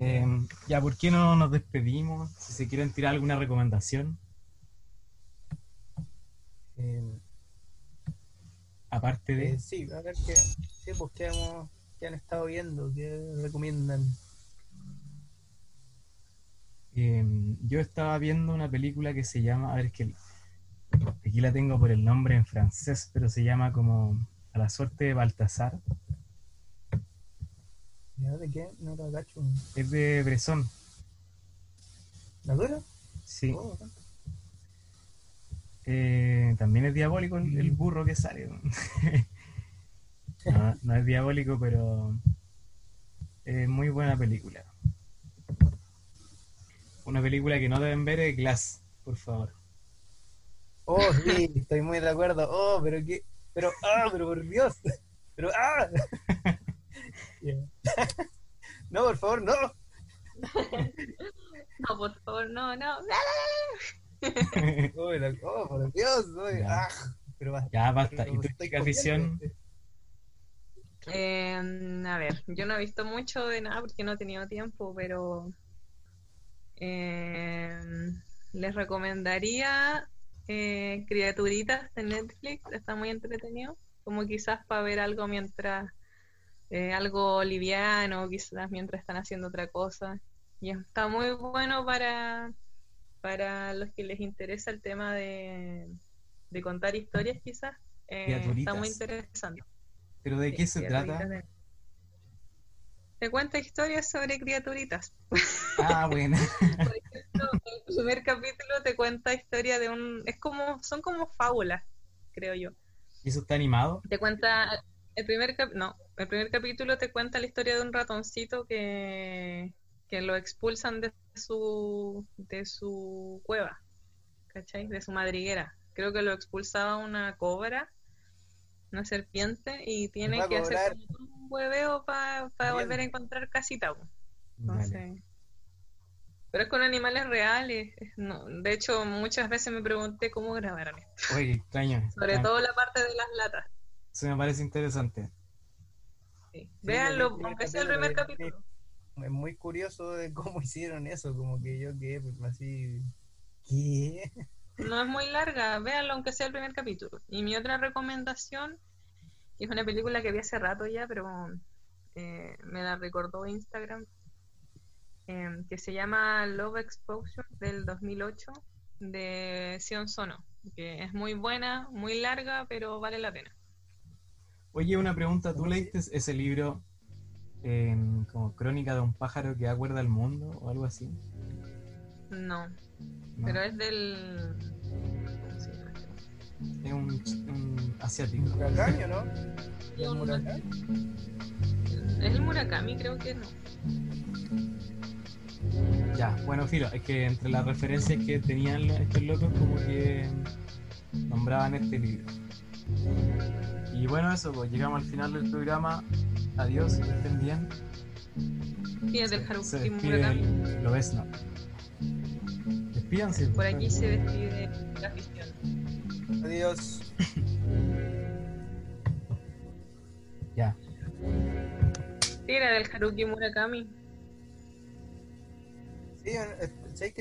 Eh, ya, ¿por qué no nos despedimos? Si se quieren tirar alguna recomendación, Eh, aparte de... eh, sí, a ver qué, sí, pues, qué, hemos- qué han estado viendo, qué recomiendan. Eh, yo estaba viendo una película que se llama, a ver, es que aquí la tengo por el nombre en francés, pero se llama como A la suerte de Baltasar. ¿Ya de qué? No lo agacho. Es de Bresson, ¿La dura? sí. Oh, Eh, también es diabólico el, el burro que sale. (laughs) no, no es diabólico, pero es muy buena película. Una película que no deben ver es Glass, por favor. Oh, sí, (laughs) estoy muy de acuerdo. Oh, pero qué. Pero, ah, pero por Dios. Pero, ah. (laughs) (laughs) (laughs) No, por favor, no. No, por favor, no, no. Oh, la- oh, por Dios. oh, Ya. ah, pero basta. ya basta. Pero ¿Y tu afición? Eh, a ver, yo no he visto mucho de nada porque no he tenido tiempo, pero eh, les recomendaría eh, Criaturitas de Netflix, está muy entretenido, como quizás para ver algo mientras, eh, algo liviano, quizás mientras están haciendo otra cosa. Y está muy bueno para, para los que les interesa el tema de, de contar historias, quizás. Eh, está muy interesante. ¿Pero de qué Sí, se trata? de- Te cuenta historias sobre criaturitas. Ah, bueno. (laughs) Por ejemplo, el primer capítulo te cuenta historia de un... Es como... Son como fábulas, creo yo. ¿Y eso está animado? Te cuenta... El primer cap- no, el primer capítulo te cuenta la historia de un ratoncito que, que lo expulsan de su, de su cueva, ¿cachai? De su madriguera. Creo que lo expulsaba una cobra, una serpiente, y tiene que hacer como un hueveo para Bien. volver a encontrar casita. po. Vale. Entonces, pero es con animales reales. no, de hecho, muchas veces me pregunté cómo grabaron esto. Oye, extraño. Sobre Ah, todo la parte de las latas. Eso me parece interesante. Sí. Véanlo, aunque sea el primer capítulo. Es muy curioso de cómo (laughs) hicieron eso. Como que yo quedé pues, así. ¿Qué? No es muy larga, véanlo aunque sea el primer capítulo. Y mi otra recomendación, que es una película que vi hace rato ya, pero eh, me la recordó Instagram, eh, que se llama Love Exposure del 2008 de Sion Sono, que es muy buena, muy larga, pero vale la pena. Oye, una pregunta. ¿Tú leíste ese libro en como Crónica de un pájaro que acuerda al mundo o algo así? No, No. pero es del... Es un, un asiático. Murakami, ¿o ¿no? Un- Murakami. Es el Murakami, creo que no. Ya, bueno, Filo, es que entre las referencias que tenían estos locos, como que nombraban este libro. Y bueno, eso, pues llegamos al final del programa. Adiós, que estén bien. Sí, es del Se Haruki despide Murakami. el- lo ves, no. Despídanse. Por aquí se despide la afición. Adiós. (laughs) Ya. Era del Haruki Murakami. Sí, ¿sabes qué?